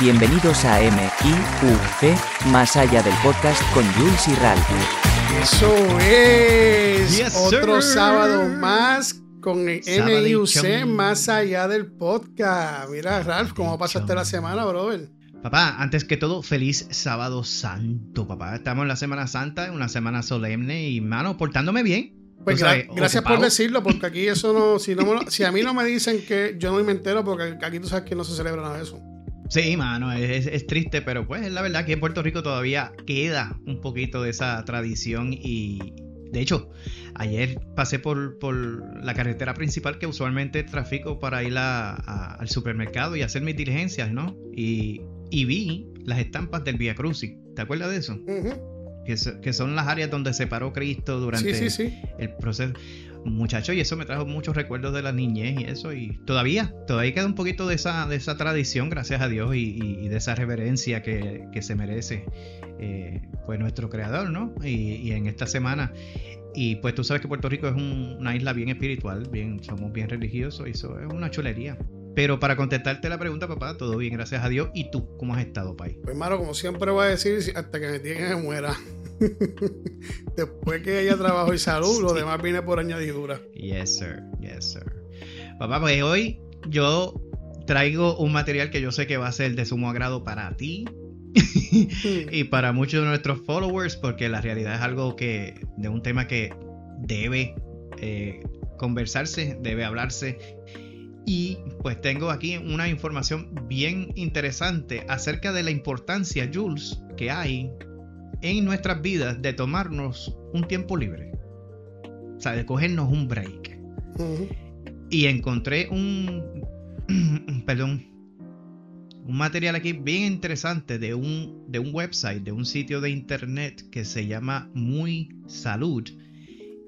Bienvenidos a M.I.U.C. Más allá del podcast con Jules y Ralph. Eso es. Yes, Otro sir. sábado más con MIUC más allá del podcast. Mira, Ralph, ¿cómo pasaste la semana, brother? Papá, antes que todo, feliz sábado santo, papá. Estamos en la Semana Santa, una semana solemne y, mano, portándome bien. Pues Tú gra- sabes, gracias por decirlo, porque aquí eso no, si, no me lo- si a mí no me dicen que yo no me entero, porque aquí tú sabes que no se celebra nada de eso. Sí, mano, es, es triste, pero pues es la verdad que en Puerto Rico todavía queda un poquito de esa tradición y... De hecho, ayer pasé por, por la carretera principal que usualmente trafico para ir a- a- al supermercado y hacer mis diligencias, ¿no? Y, y vi las estampas del Via Crucis. ¿Te acuerdas de eso? Que, so- que son las áreas donde se paró Cristo durante Sí, sí, sí. el proceso. Muchacho, y eso me trajo muchos recuerdos de la niñez y eso. Y todavía, todavía queda un poquito de esa, de esa tradición, gracias a Dios, y, y- de esa reverencia que, que se merece eh, pues nuestro creador, ¿no? Y, y en esta semana. Y pues tú sabes que Puerto Rico es un- una isla bien espiritual, bien, somos bien religiosos, y eso es una chulería. Pero para contestarte la pregunta, papá, todo bien, gracias a Dios. ¿Y tú, cómo has estado, Pai? Pues, hermano, como siempre voy a decir, hasta que me digan que muera. Después que haya trabajo y salud, lo demás viene por añadidura. Yes, sir. Yes, sir. Papá, pues hoy yo traigo un material que yo sé que va a ser de sumo agrado para ti y para muchos de nuestros followers, porque la realidad es algo que, de un tema que debe eh, conversarse, debe hablarse. Y pues tengo aquí una información bien interesante acerca de la importancia, Jules, que hay en nuestras vidas de tomarnos un tiempo libre. O sea, de cogernos un break. Y encontré un. perdón. Un material aquí bien interesante de un, de un website, de un sitio de internet que se llama Muy Salud.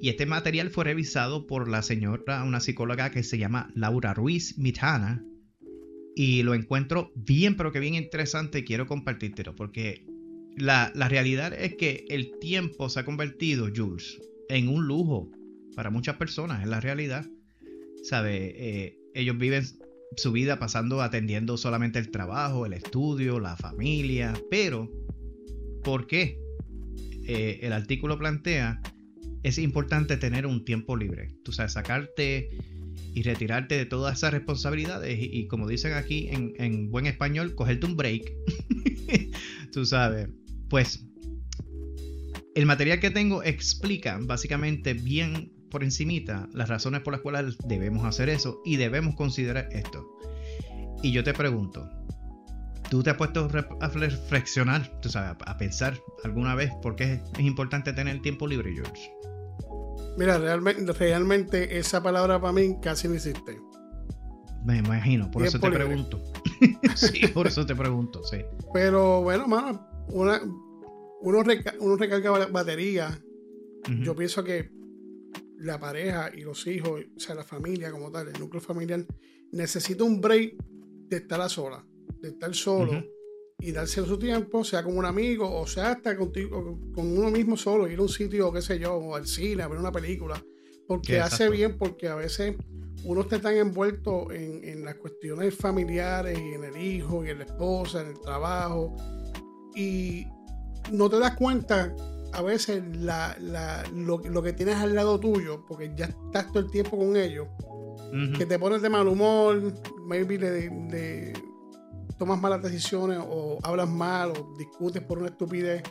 Y este material fue revisado por la señora, una psicóloga que se llama Laura Ruiz Mitana. Y lo encuentro bien, pero que bien interesante y quiero compartírtelo. Porque la, la realidad es que el tiempo se ha convertido, Jules, en un lujo para muchas personas, es la realidad. ¿Sabe? Eh, ellos viven su vida pasando atendiendo solamente el trabajo, el estudio, la familia, pero ¿por qué? Eh, el artículo plantea, es importante tener un tiempo libre, tú sabes, sacarte y retirarte de todas esas responsabilidades y, como dicen aquí en, en buen español, cogerte un break, tú sabes, pues el material que tengo explica básicamente bien por encimita las razones por las cuales debemos hacer eso y debemos considerar esto. Y yo te pregunto, ¿tú te has puesto a reflexionar, tú sabes, a, pensar alguna vez por qué es, importante tener tiempo libre, George? Mira, realmente, realmente esa palabra para mí casi no existe. Me imagino, por eso te libre. pregunto. sí, por eso te pregunto, sí. Pero bueno, mano, una, uno, reca- uno recarga ba- batería. Yo pienso que la pareja y los hijos, o sea, la familia como tal, el núcleo familiar, necesita un break de estar a sola, de estar solo y darse su tiempo, sea con un amigo o sea hasta contigo, con uno mismo solo, ir a un sitio, qué sé yo, o al cine, a ver una película. Porque Exacto. hace bien, porque a veces uno está tan envuelto en, en las cuestiones familiares y en el hijo y en la esposa, en el trabajo, y no te das cuenta a veces la, la- lo, lo que tienes al lado tuyo, porque ya estás todo el tiempo con ellos, que te pones de mal humor, maybe le, le tomas malas decisiones o hablas mal o discutes por una estupidez.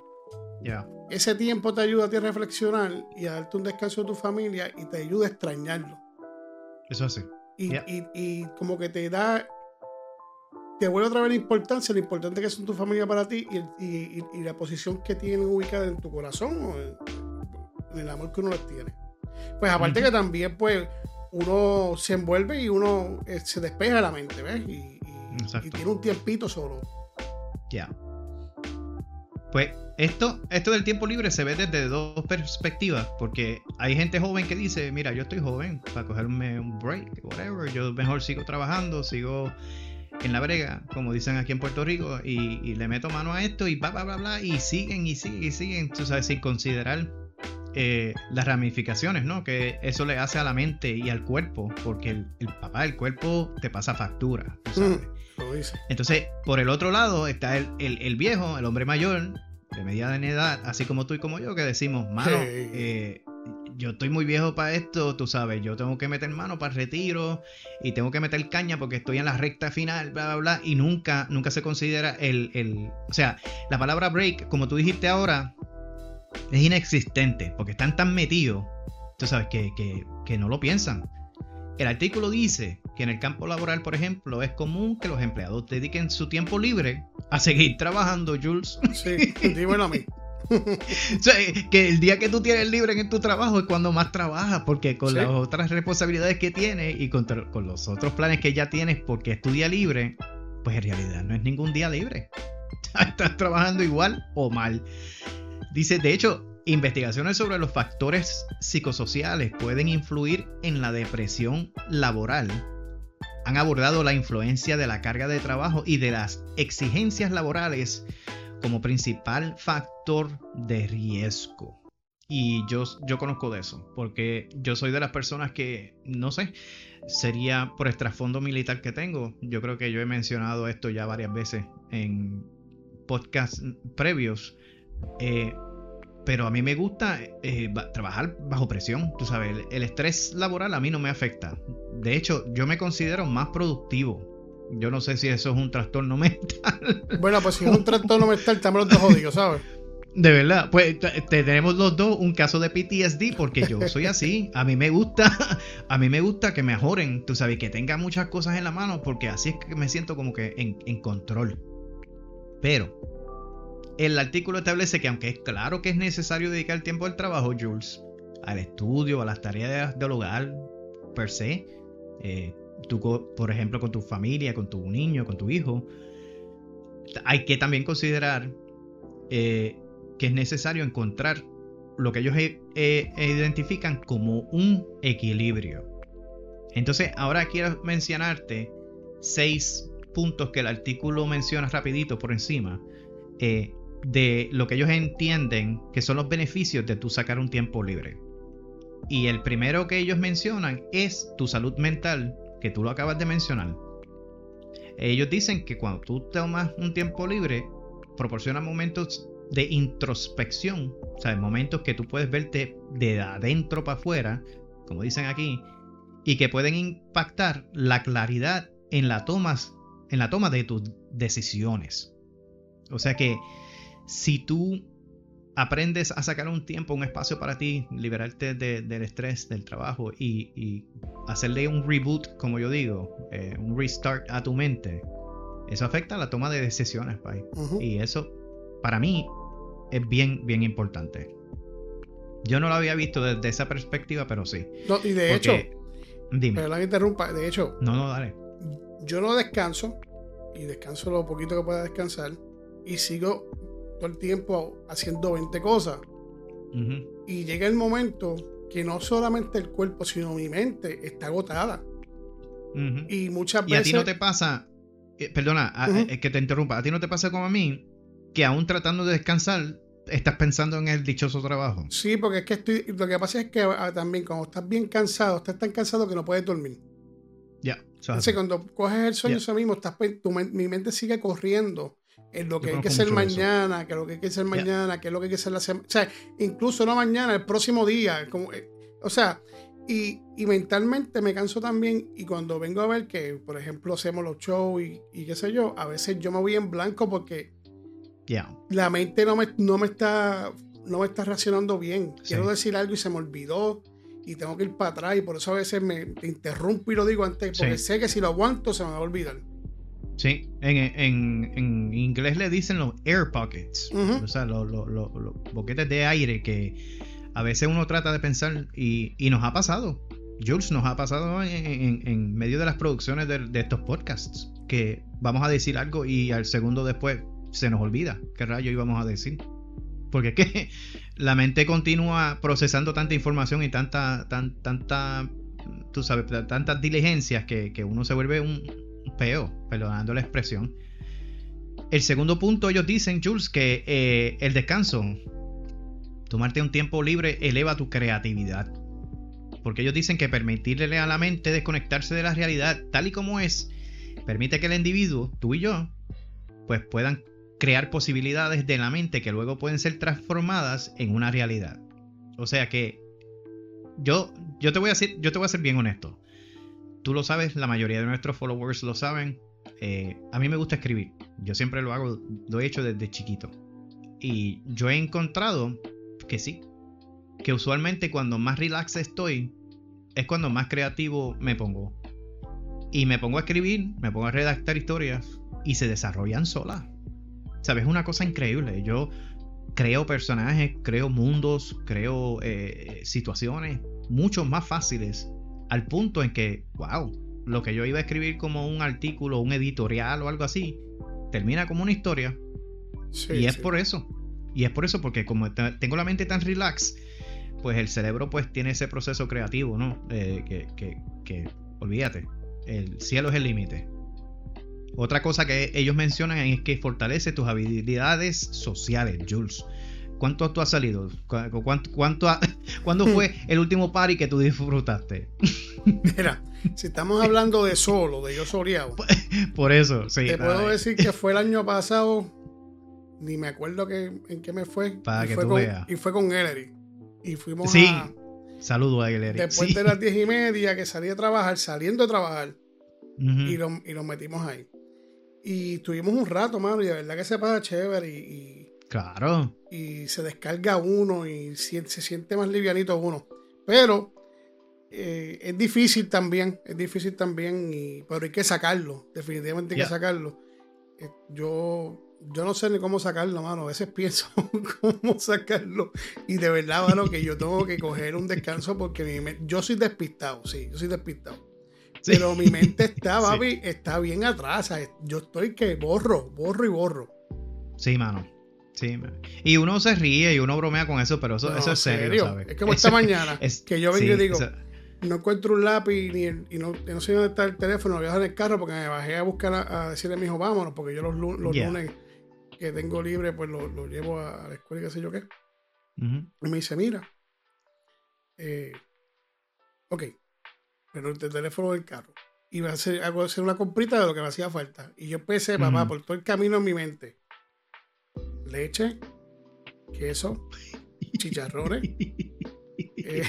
Ya. Ese tiempo te ayuda a ti a reflexionar y a darte un descanso de tu familia y te ayuda a extrañarlo. Eso sí. Y, Yeah. y- y como que te da, te vuelve otra vez la importancia, lo importante que son tu familia para ti y, la posición que tienen ubicada en tu corazón o en, en el amor que uno les tiene. Pues aparte que también pues uno se envuelve y uno eh, se despeja la mente, ¿ves? Y, y- Exacto. y tiene un tiempito solo. Ya. Pues esto, esto del tiempo libre se ve desde dos perspectivas, porque hay gente joven que dice, mira, yo estoy joven para cogerme un break, whatever, yo mejor sigo trabajando, sigo en la brega, como dicen aquí en Puerto Rico, y, y le meto mano a esto y bla, bla, bla, bla, y siguen y siguen y siguen, tú sabes, sin considerar eh, las ramificaciones, ¿no? Que eso le hace a la mente y al cuerpo, porque el, el papá, el cuerpo te pasa factura, tú sabes. Mm, lo dice. Entonces, por el otro lado está el, el, viejo, el hombre mayor, de mediana edad, así como tú y como yo, que decimos, mano, eh, yo estoy muy viejo para esto, tú sabes, yo tengo que meter mano para el retiro y tengo que meter caña porque estoy en la recta final, bla, bla, bla, y nunca, nunca se considera el, el, o sea, la palabra break, como tú dijiste ahora, es inexistente porque están tan metidos, tú sabes, que, que, que no lo piensan. El artículo dice que en el campo laboral, por ejemplo, es común que los empleados dediquen su tiempo libre a seguir trabajando, Jules. Sí, dímelo a mí. que el día que tú tienes libre en tu trabajo es cuando más trabajas, porque con las otras responsabilidades que tienes y con, con, los otros planes que ya tienes porque es tu día libre, pues en realidad no es ningún día libre. Estás trabajando igual o mal. Dice, de hecho, investigaciones sobre los factores psicosociales pueden influir en la depresión laboral. Han abordado la influencia de la carga de trabajo y de las exigencias laborales como principal factor de riesgo. Y yo, yo conozco de eso, porque yo soy de las personas que, no sé, sería por el trasfondo militar que tengo. Yo creo que yo he mencionado esto ya varias veces en podcasts previos. Eh, pero a mí me gusta eh, trabajar bajo presión. Tú sabes, el, estrés laboral a mí no me afecta. De hecho, yo me considero más productivo yo no sé si eso es un trastorno mental. Bueno, pues si es un trastorno mental, estamos los dos jodidos, ¿sabes? De verdad, pues tenemos los dos un caso de PTSD porque yo soy así. A mí me gusta, a mí me gusta que me mejoren, tú sabes, que tenga muchas cosas en la mano porque así es que me siento como que en, en control. Pero el artículo establece que aunque es claro que es necesario dedicar tiempo al trabajo, Jules, al estudio, a las tareas del hogar per se, eh, tú, por ejemplo, con tu familia, con tu niño, con tu hijo, hay que también considerar eh, que es necesario encontrar lo que ellos identifican como un equilibrio. Entonces, ahora quiero mencionarte seis puntos que el artículo menciona rapidito por encima eh, de lo que ellos entienden que son los beneficios de tú sacar un tiempo libre. Y el primero que ellos mencionan es tu salud mental que tú lo acabas de mencionar, ellos dicen que cuando tú tomas un tiempo libre, proporciona momentos de introspección, o sea, momentos que tú puedes verte de adentro para afuera, como dicen aquí, y que pueden impactar la claridad en la, tomas, en la toma de tus decisiones. O sea que si tú aprendes a sacar un tiempo, un espacio para ti, liberarte del estrés del trabajo y, hacerle un reboot, como yo digo, eh, un restart a tu mente, eso afecta a la toma de decisiones, Y eso, para mí, es bien, bien importante. Yo no lo había visto desde esa perspectiva, pero sí. y de hecho, dime. Pero interrumpa, de hecho, no, no, dale. Yo no descanso y descanso lo poquito que pueda descansar y sigo el tiempo haciendo 20 cosas. Y llega el momento que no solamente el cuerpo, sino mi mente está agotada. Y muchas veces. Y a ti no te pasa, eh, perdona, es que te interrumpa, a ti no te pasa como a mí, que aún tratando de descansar, estás pensando en el dichoso trabajo. Sí, porque es que estoy, lo que pasa es que ah, también cuando estás bien cansado, estás tan cansado que no puedes dormir. Ya. Entonces, cuando coges el sueño, eso mismo, estás, mi mente sigue corriendo en lo que hay que hacer mañana, que lo que hay que hacer mañana, que es lo que hay que hacer la semana. O sea, incluso no mañana, el próximo día. Como, eh, o sea, y, mentalmente me canso también. Y cuando vengo a ver que, por ejemplo, hacemos los shows y, qué sé yo, a veces yo me voy en blanco porque la mente no me, no me está no me está reaccionando bien. Quiero decir algo y se me olvidó y tengo que ir para atrás y por eso a veces me interrumpo y lo digo antes porque sé que si lo aguanto se me va a olvidar. Sí, en, inglés le dicen los air pockets, o sea, los, boquetes de aire que a veces uno trata de pensar y, nos ha pasado. Jules nos ha pasado en, medio de las producciones de, estos podcasts, que vamos a decir algo y al segundo después se nos olvida qué rayo íbamos a decir. Porque es que la mente continúa procesando tanta información y tanta, tan, tanta, tú sabes, tantas diligencias que, que uno se vuelve un, peo, perdonando la expresión. El segundo punto, ellos dicen, Jules, que eh, el descanso, tomarte un tiempo libre, eleva tu creatividad. Porque ellos dicen que permitirle a la mente desconectarse de la realidad tal y como es permite que el individuo, tú y yo, pues puedan crear posibilidades de la mente que luego pueden ser transformadas en una realidad. O sea que yo, yo te voy a decir, yo te voy a ser bien honesto. Tú lo sabes, la mayoría de nuestros followers lo saben. Eh, a mí me gusta escribir. Yo siempre lo hago, lo he hecho desde chiquito. Y yo he encontrado que sí, que usualmente cuando más relax estoy, es cuando más creativo me pongo. Y me pongo a escribir, me pongo a redactar historias y se desarrollan solas. ¿Sabes? Es una cosa increíble. Yo creo personajes, creo mundos, creo eh, situaciones mucho más fáciles al punto en que, wow, lo que yo iba a escribir como un artículo, un editorial o algo así, termina como una historia. y es por eso. Y es por eso, porque como tengo la mente tan relax, pues el cerebro pues tiene ese proceso creativo, ¿no? Eh, que, que, que, olvídate, el cielo es el límite. Otra cosa que ellos mencionan es que fortalece tus habilidades sociales, Jules. ¿Cuánto tú has salido? ¿Cuánto, cuánto ¿Cuándo fue el último party que tú disfrutaste? Mira, si estamos hablando de solo, de yo soleado. Por eso, sí. Te puedo decir que fue el año pasado, ni me acuerdo que, en qué me fue. Para y que fue tú con, veas. Y fue con Ellery. Y fuimos Sí. a. Saludos a Ellery. Después Sí. de las diez y media que salí a trabajar, saliendo a trabajar, y, lo, y nos metimos ahí. Y estuvimos un rato, mano, y de verdad que se pasa chévere y, Claro. y, se descarga uno y se siente más livianito uno. Pero eh, es difícil también, es difícil también, y, pero hay que sacarlo, definitivamente hay que sacarlo. Eh, yo, yo no sé ni cómo sacarlo, mano, a veces pienso cómo sacarlo y de verdad, mano, que yo tengo que coger un descanso porque mi yo soy despistado, sí, yo soy despistado. Sí. Pero mi mente está, Sí. papi, está bien atrás. Yo estoy que borro, borro y borro. Sí, mano. Sí, man. y uno se ríe y uno bromea con eso, pero eso, No, eso es serio, ¿sabes? Es como esta mañana, es- que yo vengo sí, y digo, eso- no encuentro un lápiz ni el- y, no, no sé dónde está el teléfono, lo voy a dejar en el carro porque me bajé a buscar a, a decirle a mi hijo, vámonos, porque yo los, los Yeah. lunes que tengo libre, pues lo, lo llevo a, la escuela y qué sé yo qué. Y me dice, mira, eh, ok, pero el teléfono del carro. Y a hacer, hago hacer una comprita de lo que me hacía falta. Y yo empecé, papá, por todo el camino en mi mente. Leche, queso, chicharrones, eh,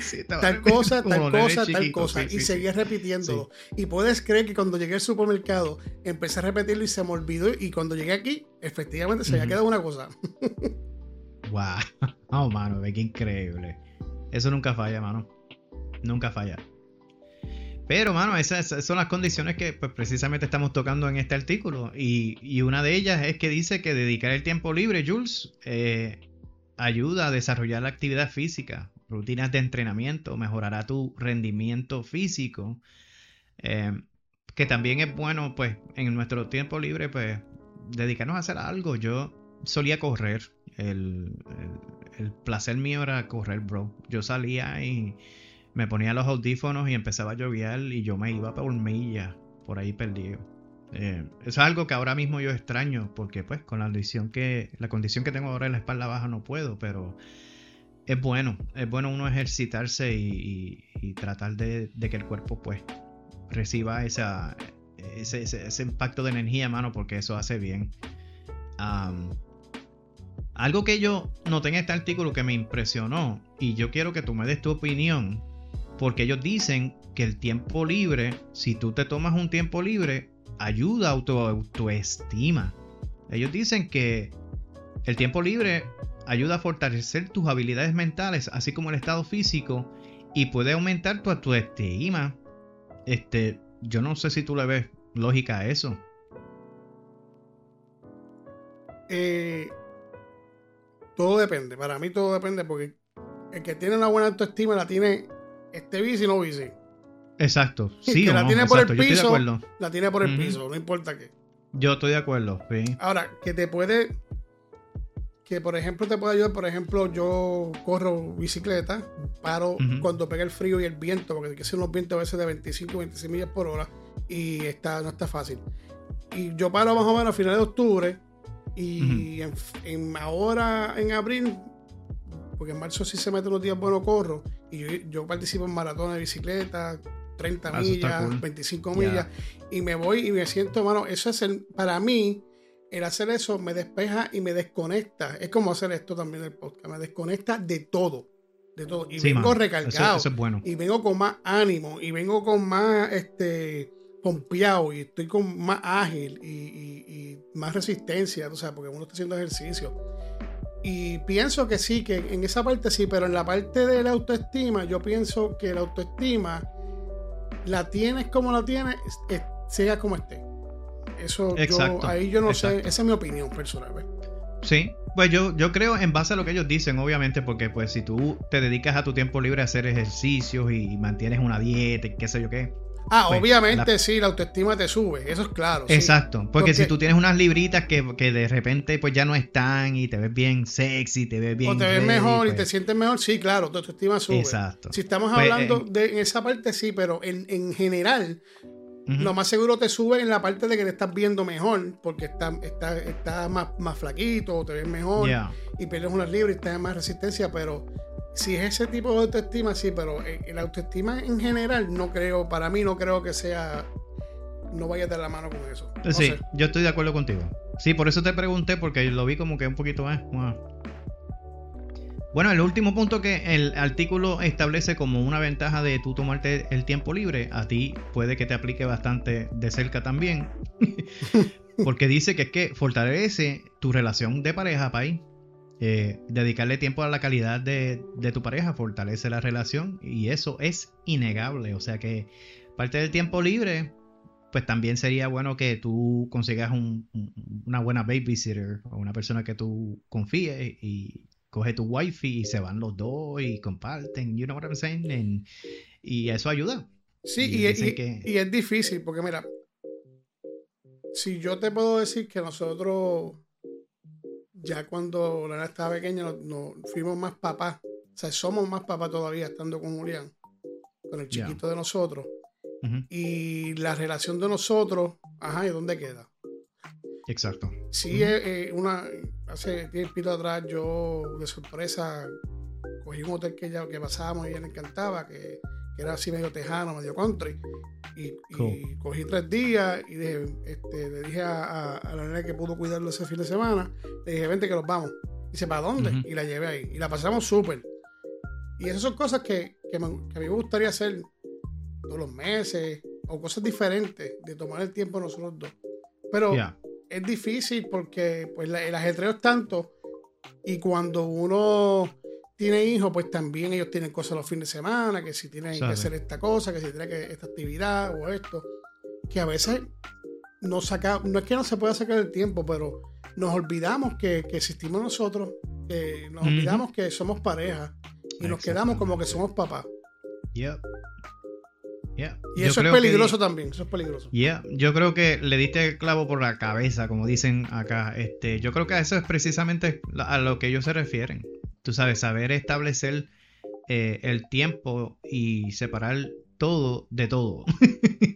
Sí, tal cosa, tal cosa, tal cosa. sí, y sí, seguía repitiéndolo. Y puedes creer que cuando llegué al supermercado empecé a repetirlo y se me olvidó. Y cuando llegué aquí, efectivamente se había Ujú. quedado una cosa. Wow. Oh, mano, ve qué increíble. Eso nunca falla, mano. Nunca falla. Pero, mano, esas, son las condiciones que pues, precisamente estamos tocando en este artículo. Y, una de ellas es que dice que dedicar el tiempo libre, Jules, eh, ayuda a desarrollar la actividad física, rutinas de entrenamiento, mejorará tu rendimiento físico. eh, que también es bueno, pues, en nuestro tiempo libre, pues, dedicarnos a hacer algo. Yo solía correr. El- el placer mío era correr, bro. Yo salía y me ponía los audífonos y empezaba a lloviar y yo me iba por millas por ahí perdido. Eh, eso es algo que ahora mismo yo extraño porque pues con la condición que la condición que tengo ahora en la espalda baja no puedo, pero es bueno, es bueno uno ejercitarse y, tratar de, que el cuerpo pues reciba esa, ese, impacto de energía, mano, porque eso hace bien. Algo que yo noté en este artículo que me impresionó y yo quiero que tú me des tu opinión, porque ellos dicen que el tiempo libre, si tú te tomas un tiempo libre, ayuda a tu autoestima. Ellos dicen que el tiempo libre ayuda a fortalecer tus habilidades mentales, así como el estado físico, y puede aumentar tu autoestima. Este, yo no sé si tú le ves lógica a eso. Eh, todo depende. Para mí todo depende porque el que tiene una buena autoestima la tiene este bici o no bici. Exacto. El Sí, que o la no, tiene por el exacto, yo estoy de piso. acuerdo. La tiene por el piso, no importa qué. Yo estoy de acuerdo, sí. Ahora, que te puede. Que por ejemplo te puede ayudar, por ejemplo, yo corro bicicleta, paro cuando pega el frío y el viento, porque hay que hacer unos vientos a veces de 25, 26 millas por hora y está, no está fácil. Y yo paro más o menos a finales de octubre y en, en ahora en abril, porque en marzo sí se mete unos días buenos corro y yo, yo participo en maratones de bicicleta, 30 Ah, millas, cool. 25 Ya. millas, y me voy y me siento, mano, eso es el, para mí, el hacer eso me despeja y me desconecta. Es como hacer esto también del podcast, me desconecta de todo, de todo. Y Sí, vengo recargado, Eso, eso es bueno. y vengo con más ánimo, y vengo con más, este, pompeado, y estoy con más ágil, y, y- y más resistencia, o sea, porque uno está haciendo ejercicio. Y pienso que sí, que en esa parte sí, pero en la parte de la autoestima, yo pienso que la autoestima la tienes como la tienes, es- sea como esté. Eso yo, ahí yo no sé, esa es mi opinión personal. Sí, pues yo, yo creo en base a lo que ellos dicen, obviamente, porque pues si tú te dedicas a tu tiempo libre a hacer ejercicios y mantienes una dieta y qué sé yo qué. Ah, Pues, obviamente la- sí, la autoestima te sube, eso es claro. sí. Exacto, porque, Porque- si tú tienes unas libritas que, que de repente pues ya no están y te ves bien sexy, te ves bien... O te ves ready, mejor y pues, te sientes mejor, sí, claro, tu autoestima sube. Exacto. Si estamos Pues, hablando eh, de en esa parte, sí, pero en, en general, lo más seguro te sube en la parte de que te estás viendo mejor, porque estás está, está más, más flaquito, o te ves mejor, Yeah. y pierdes unas libras y tienes más resistencia, pero si es ese tipo de autoestima, sí, pero eh, la autoestima en general no creo, para mí no creo que sea, no vayas de la mano con eso. No Sí, sé. yo estoy de acuerdo contigo. Sí, por eso te pregunté, porque lo vi como que un poquito más. Bueno, el último punto que el artículo establece como una ventaja de tú tomarte el tiempo libre, a ti puede que te aplique bastante de cerca también. porque dice que es que fortalece tu relación de pareja, país. Eh, dedicarle tiempo a la calidad de, de tu pareja fortalece la relación y eso es innegable. O sea que parte del tiempo libre pues también sería bueno que tú consigas un- un- una buena babysitter o una persona que tú confíes y coge tu wifi y se van los dos y comparten, you know what I'm saying? And- y eso ayuda. Sí, Y y, dicen y- que- y es difícil, porque mira, si yo te puedo decir que nosotros, ya cuando Lana estaba pequeña, nos, nos fuimos más papás, o sea, somos más papás todavía estando con Julián, con el chiquito de nosotros, y la relación de nosotros, ajá, ¿y dónde queda? Exacto. Sí, Ujú. eh, eh, una, hace tiempo atrás yo de sorpresa cogí un hotel que ya que pasábamos y ella le encantaba, que, que era así medio tejano, medio country. Y, y cogí tres días y dije, este, le dije a, a- a la nena que pudo cuidarlo ese fin de semana, le dije, vente que nos vamos. Dice, ¿para dónde? Y la llevé ahí. Y la pasamos súper. Y esas son cosas que, que, me- que a mí me gustaría hacer todos los meses o cosas diferentes de tomar el tiempo nosotros dos. Pero es difícil porque pues la- el ajetreo es tanto y cuando uno tiene hijos pues también ellos tienen cosas los fines de semana que si tienen que hacer esta cosa que si tienen que esta actividad o esto que a veces no saca no es que no se pueda sacar el tiempo pero nos olvidamos que, que existimos nosotros que nos olvidamos que somos pareja y nos quedamos como que somos papás Yep. Yep. y eso es que- peligroso también eso es peligroso Yeah, yo creo que le diste el clavo por la cabeza, como dicen acá. Este, yo creo que eso es precisamente a lo que ellos se refieren. Tú sabes, saber establecer eh, el tiempo y separar todo de todo.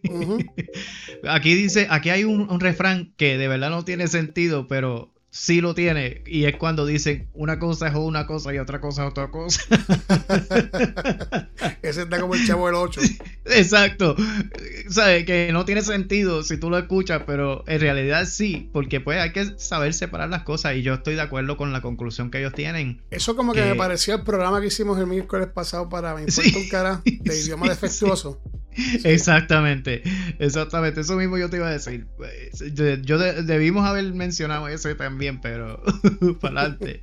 Aquí dice, aquí hay un, un refrán que de verdad no tiene sentido, pero sí lo tiene. Y es cuando dicen una cosa es una cosa y otra cosa es otra cosa. ese está como el chavo del 8 Exacto. ¿Sabes? Que no tiene sentido si tú lo escuchas, pero en realidad sí, porque pues hay que saber separar las cosas y yo estoy de acuerdo con la conclusión que ellos tienen. Eso como que que- me pareció el programa que hicimos el miércoles pasado para Me Sí. importa un cara de Sí, idioma defectuoso. Exactamente, exactamente, eso mismo yo te iba a decir. Yo, yo de- debimos haber mencionado ese también, pero para adelante.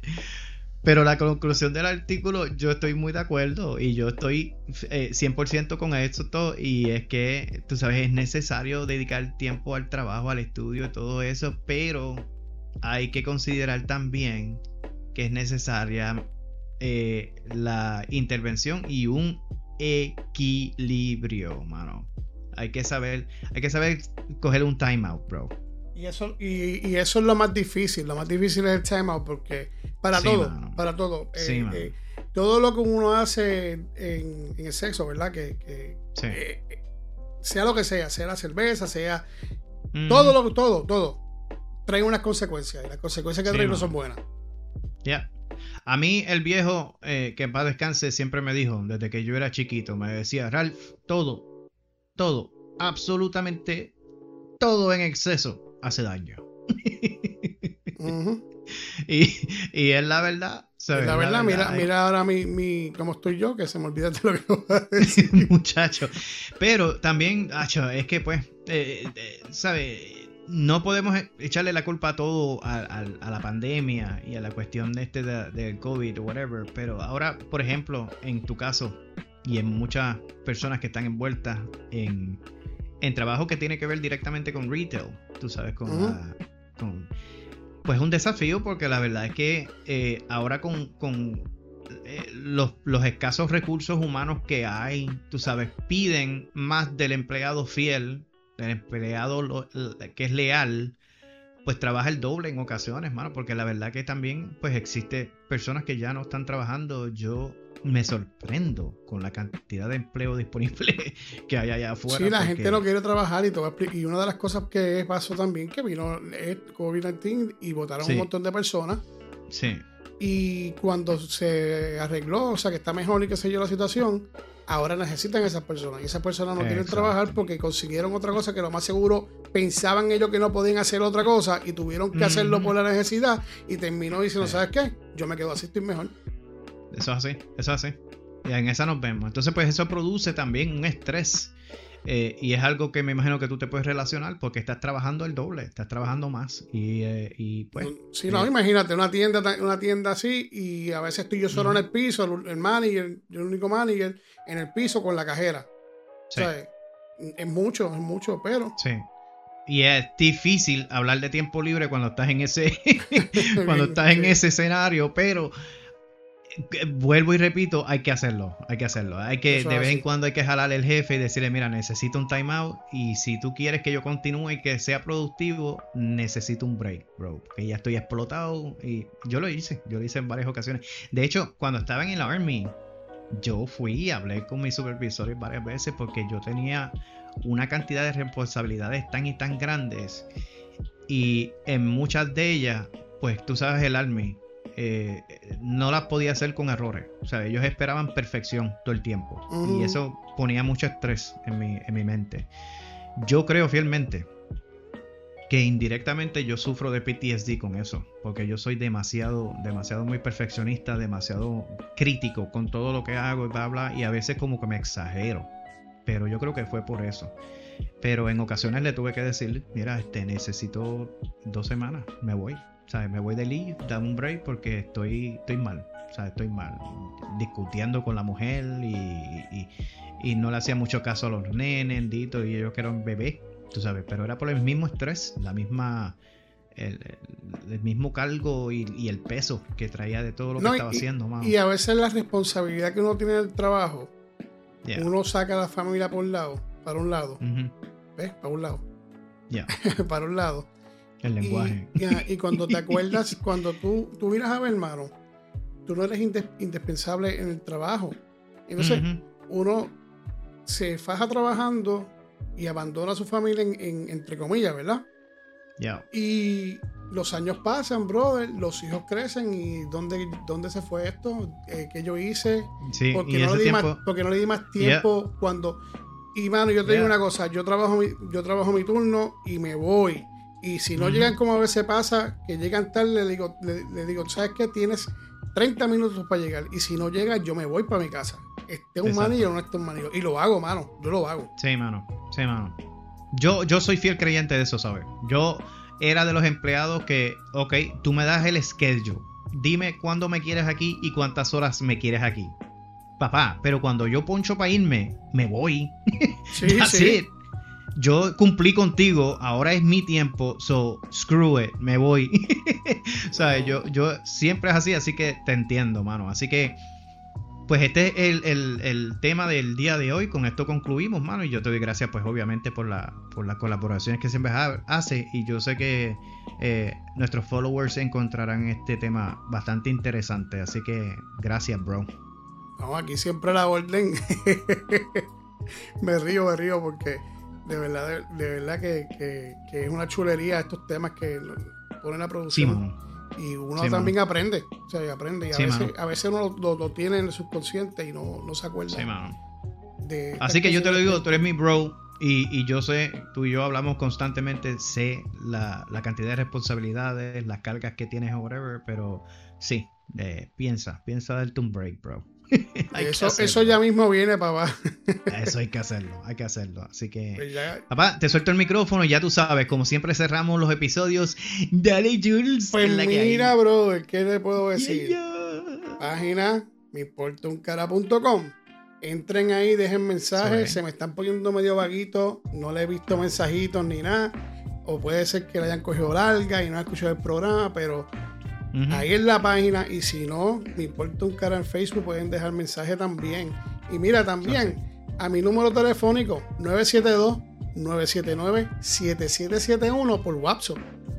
Pero la conclusión del artículo, yo estoy muy de acuerdo y yo estoy eh, 100% con esto y es que, tú sabes, es necesario dedicar tiempo al trabajo, al estudio y todo eso, pero hay que considerar también que es necesaria eh, la intervención y un equilibrio, mano. Hay que saber, hay que saber coger un timeout, bro. Y eso, y, y eso es lo más difícil. Lo más difícil es el timeout porque para Sí, todo, mano. para todo. Sí, eh, eh, todo lo que uno hace en, en el sexo, ¿verdad? Que, que, Sí. eh, sea lo que sea, sea la cerveza, sea Mm, todo lo todo, todo, trae unas consecuencias. Y las consecuencias que trae no son buenas. ya. A mí el viejo, eh, que en paz descanse, siempre me dijo, desde que yo era chiquito, me decía, Ralph, todo, todo, absolutamente todo en exceso hace daño. y, y, es la verdad. La, verdad, mira, mira ahora mi, mi, cómo estoy yo, que se me olvida de lo que voy a decir. Muchacho. Pero también, acho, es que pues, eh, eh, ¿sabes? No podemos echarle la culpa a todo a, la pandemia y a la cuestión de este del COVID o whatever. Pero ahora, por ejemplo, en tu caso y en muchas personas que están envueltas en, en trabajo que tiene que ver directamente con retail, tú sabes, con, la, con pues un desafío porque la verdad es que eh, ahora con, eh, los, escasos recursos humanos que hay, tú sabes, piden más del empleado fiel, del empleado que es leal, pues trabaja el doble en ocasiones, mano, porque la verdad que también pues existe personas que ya no están trabajando. Yo me sorprendo con la cantidad de empleo disponible que hay allá afuera. Sí, la gente no quiere trabajar y, y una de las cosas que pasó también que vino el COVID-19 y votaron un montón de personas. Sí. Y cuando se arregló, o sea, que está mejor y que sé yo la situación, ahora necesitan esas personas. Y esas personas no quieren trabajar porque consiguieron otra cosa que lo más seguro pensaban ellos que no podían hacer otra cosa y tuvieron que hacerlo por la necesidad y terminó diciendo, ¿sabes qué? Yo me quedo así, estoy mejor. Eso es así, eso es así. Y en esa nos vemos. Entonces, pues eso produce también un estrés. Eh, y es algo que me imagino que tú te puedes relacionar porque estás trabajando el doble, estás trabajando más. Y, eh, y pues. Sí, no, eh, imagínate, una tienda, una tienda así, y a veces estoy yo solo en el piso, el, manager, yo el único manager, en el piso con la cajera. O sea, es mucho, es mucho, pero. Sí. Y es difícil hablar de tiempo libre cuando estás en ese. cuando estás en ese escenario, pero vuelvo y repito, hay que hacerlo, hay que hacerlo. Hay que, de vez en cuando hay que jalar el jefe y decirle, mira, necesito un timeout y si tú quieres que yo continúe y que sea productivo, necesito un break, bro. Que ya estoy explotado y yo lo hice, yo lo hice en varias ocasiones. De hecho, cuando estaba en el Army, yo fui y hablé con mis supervisores varias veces porque yo tenía una cantidad de responsabilidades tan y tan grandes y en muchas de ellas, pues tú sabes el Army, eh, no las podía hacer con errores. O sea, ellos esperaban perfección todo el tiempo. Y eso ponía mucho estrés en mi, en mi mente. Yo creo fielmente que indirectamente yo sufro de PTSD con eso, porque yo soy demasiado, demasiado muy perfeccionista, demasiado crítico con todo lo que hago y bla, bla, y a veces como que me exagero, pero yo creo que fue por eso. Pero en ocasiones le tuve que decir, mira, este, necesito dos semanas, me voy, me voy de leave, dame un break porque estoy, estoy mal, Estoy mal. Discutiendo con la mujer y, y, no le hacía mucho caso a los nenes, dito, y ellos que eran bebés, tú sabes, pero era por el mismo estrés, la misma... El, mismo cargo y, el peso que traía de todo lo que estaba haciendo. Y a veces la responsabilidad que uno tiene del trabajo, uno saca a la familia por un lado, para un lado. ¿Ves? Para un lado. Ya. para un lado. El lenguaje. Y, cuando te acuerdas, cuando tú, tú miras a ver, hermano, tú no eres indispensable en el trabajo. Entonces, uno se faja trabajando y abandona a su familia, en, entre comillas, ¿verdad? Ya. Y los años pasan, brother, los hijos crecen y ¿dónde, dónde se fue esto? Eh, ¿Qué yo hice? Sí, porque, no le di más, porque no le di más tiempo cuando... Y mano, yo te digo una cosa, yo trabajo, mi, yo trabajo mi turno y me voy. Y si no llegan como a veces pasa, que llegan tarde, le digo, le, digo, ¿sabes qué? Tienes 30 minutos para llegar. Y si no llegas, yo me voy para mi casa. Esté un manillo o no esté un. Y lo hago, mano. Yo lo hago. Sí, mano. Sí, mano. Yo, yo soy fiel creyente de eso, ¿sabes? Yo era de los empleados que, ok, tú me das el schedule. Dime cuándo me quieres aquí y cuántas horas me quieres aquí. Papá, pero cuando yo poncho para irme, me voy. Sí, sí yo cumplí contigo, ahora es mi tiempo, so screw it, me voy. o sea, yo, yo siempre es así, así que te entiendo, mano. Así que, pues este es el, tema del día de hoy. Con esto concluimos, mano. Y yo te doy gracias, pues obviamente, por, la, por las colaboraciones que siempre hace. Y yo sé que eh, nuestros followers encontrarán este tema bastante interesante. Así que, gracias, bro. Vamos, aquí siempre la orden. me río, me río porque de verdad, de, verdad que, es una chulería estos temas que ponen a producir. y uno también aprende, o sea, aprende. Y a, veces, a veces uno lo, tiene en el subconsciente y no, no se acuerda. Así que yo te lo digo, tú eres mi bro. Y, yo sé, tú y yo hablamos constantemente, sé la, cantidad de responsabilidades, las cargas que tienes o whatever, pero sí, eh, piensa, piensa darte un break, bro. eso, eso ya mismo viene, papá. eso hay que hacerlo, hay que hacerlo. Así que, pues papá, te suelto el micrófono y ya tú sabes, como siempre cerramos los episodios. Dale, Jules. Pues mira, bro, ¿qué te puedo decir? Página meimportauncara.com Entren ahí, dejen mensajes. Se me están poniendo medio vaguito. No le he visto mensajitos ni nada. O puede ser que le hayan cogido larga y no han escuchado el programa, pero ahí en la página. Y si no, me importa un cara en Facebook, pueden dejar mensaje también. Y mira, también a mi número telefónico 972-979-7771 por WhatsApp.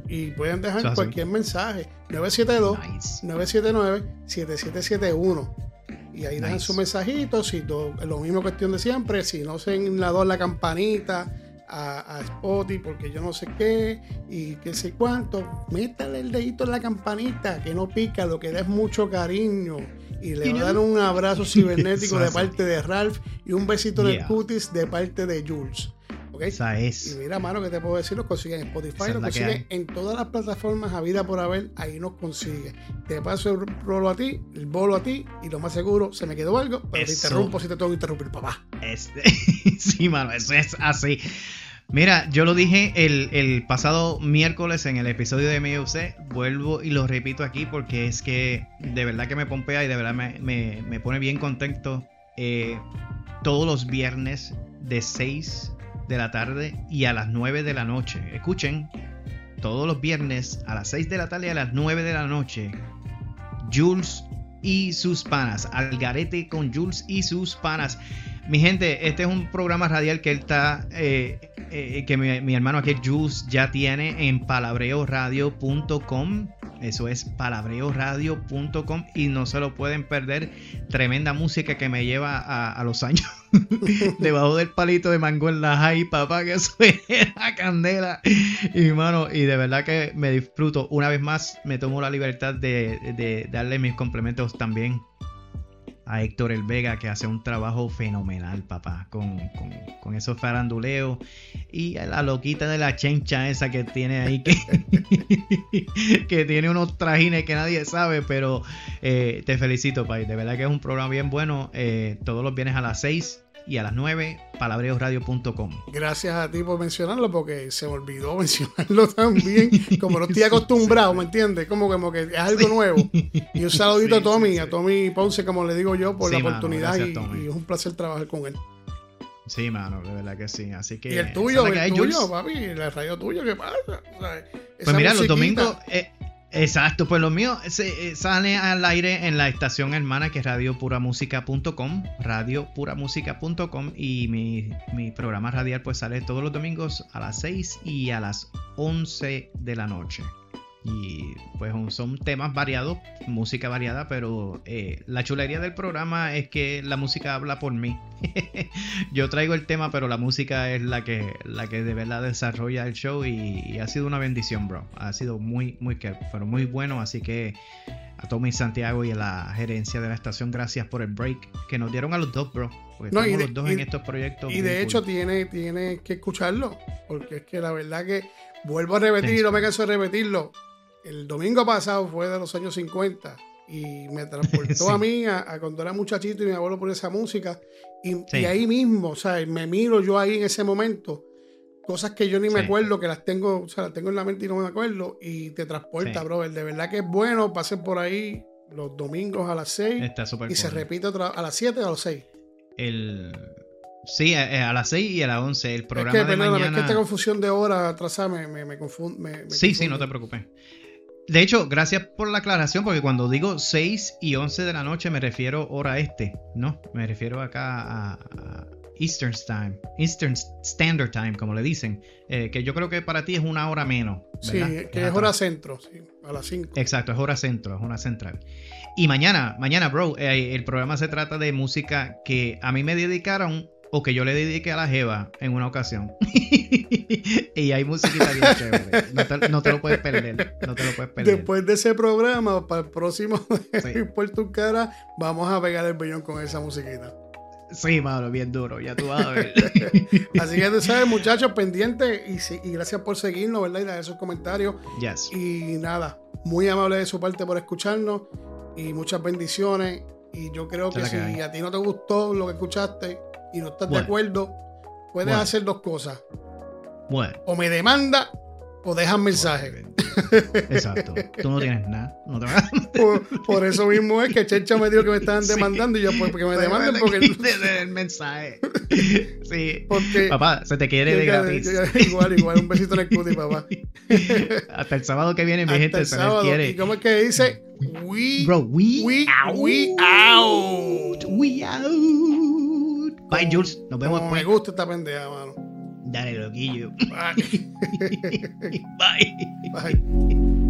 Y pueden dejar cualquier mensaje. 972-979-7771 y ahí dejan sus mensajitos y todo, lo mismo cuestión de siempre, si no se enladó la campanita a, a, Spotify porque yo no sé qué y qué sé cuánto, métale el dedito en la campanita que no pica, lo que da es mucho cariño. Y le voy a dar un abrazo cibernético de parte de Ralph y un besito de cutis de parte de Jules. Esa es. Y mira, mano, que te puedo decir? Nos consiguen en Spotify, nos consiguen en todas las plataformas a vida por haber, ahí nos consigue. Te paso el rolo a ti, el bolo a ti, y lo más seguro, se me quedó algo, pero te interrumpo si te tengo que interrumpir, papá. Este, sí, mano, eso es así. Mira, yo lo dije el, pasado miércoles en el episodio de MUC, vuelvo y lo repito aquí porque es que de verdad que me pompea y de verdad me, pone bien contento. Eh, todos los viernes de 6 de la tarde y a las 9 de la noche. Escuchen, todos los viernes a las 6 de la tarde y a las 9 de la noche, Jules y sus panas. Algarete con Jules y sus panas. Mi gente, este es un programa radial que él está, eh, eh, que mi, hermano aquí, Jules, ya tiene en palabreoradio.com. Eso es palabreoradio.com y no se lo pueden perder. Tremenda música que me lleva a, los años debajo del palito de mango en la high, papá, que suena candela. Y mano, y de verdad que me disfruto. Una vez más, me tomo la libertad de, de darle mis complementos también a Héctor El Vega, que hace un trabajo fenomenal, papá, con, con, esos faranduleos. Y a la loquita de la chencha esa que tiene ahí, que, que tiene unos trajines que nadie sabe, pero eh, te felicito, Pai. De verdad que es un programa bien bueno. Eh, todos los viernes a las 6 y a las 9 palabreosradio.com. Gracias a ti por mencionarlo porque se me olvidó mencionarlo también. Como no estoy acostumbrado, ¿me entiendes? Como, como que es algo nuevo. Y un saludito a Tommy, a Tommy Ponce, como le digo yo, por la oportunidad y, es un placer trabajar con él. Sí, mano, de verdad que sí. Así que. Y el tuyo, el tuyo, papi, el radio tuyo, ¿qué pasa? pues mira, los domingos. Eh, Exacto, pues lo mío se, eh, sale al aire en la estación hermana que es radiopuramusica.com, radiopuramusica.com y mi, mi programa radial pues sale todos los domingos a las 6 y a las 11 de la noche. Y pues son temas variados, música variada, pero eh, la chulería del programa es que la música habla por mí. Yo traigo el tema, pero la música es la que, la que de verdad desarrolla el show y, ha sido una bendición, bro. Ha sido muy, muy, pero muy bueno, así que a Tommy Santiago y a la gerencia de la estación, gracias por el break que nos dieron a los dos, bro. Porque estamos los dos en estos proyectos. Y de hecho tiene, tiene que escucharlo, porque es que la verdad que vuelvo a repetir y no me canso de repetirlo el domingo pasado fue de los años 50 y me transportó a mí a, cuando era muchachito y mi abuelo ponía esa música y, ahí mismo, o sea, me miro yo ahí en ese momento, cosas que yo ni me acuerdo, que las tengo, o sea, las tengo en la mente y no me acuerdo y te transporta, brother. De verdad que es bueno, pasen por ahí los domingos a las 6 y se repite otra, a las 7 o a las 6. El... Sí, a, las 6 y a las 11. El programa es que, de mañana... es que esta confusión de hora atrás me, me, me, confunde. sí, sí, no te preocupes. De hecho, gracias por la aclaración, porque cuando digo 6 y 11 de la noche me refiero hora este, ¿no? Me refiero acá a, Eastern Time, Eastern Standard Time, como le dicen, eh, que yo creo que para ti es una hora menos. Sí, que es, hora centro, sí, a las 5. Exacto, es hora centro, es hora central. Y mañana, mañana, bro, eh, el programa se trata de música que a mí me dedicaron o que yo le dediqué a la Jeva en una ocasión. y hay musiquita bien chévere. No te, lo puedes perder. No te lo puedes perder. Después de ese programa, para el próximo sí. Puerto Cara, vamos a pegar el bellón con esa musiquita. Sí, mano, bien duro, ya tú vas a ver. Así que tú sabes, muchachos, pendientes y, gracias por seguirnos, ¿verdad? Y dar esos comentarios. Yes. Y nada, muy amable de su parte por escucharnos y muchas bendiciones. Y yo creo que si hay. a ti no te gustó lo que escuchaste y no estás de acuerdo, puedes Bueno. hacer dos cosas. Bueno. O me demanda o dejas mensaje. Exacto. Tú no tienes nada. No te Por, por eso mismo es que Checha me dijo que me estaban Sí. demandando y yo, pues, que me demanden porque... el mensaje. Sí. porque Papá, se te quiere de gratis. igual, igual, un besito en el cuti, papá. Hasta el sábado que viene, mi Hasta gente, el se les sábado. quiere. ¿Y cómo es que dice? We, Bro, we, we, out. we out. We out. Bye, Jules. Nos vemos me gusta esta pendeja, mano. Dale, loquillo. Bye. Bye. Bye.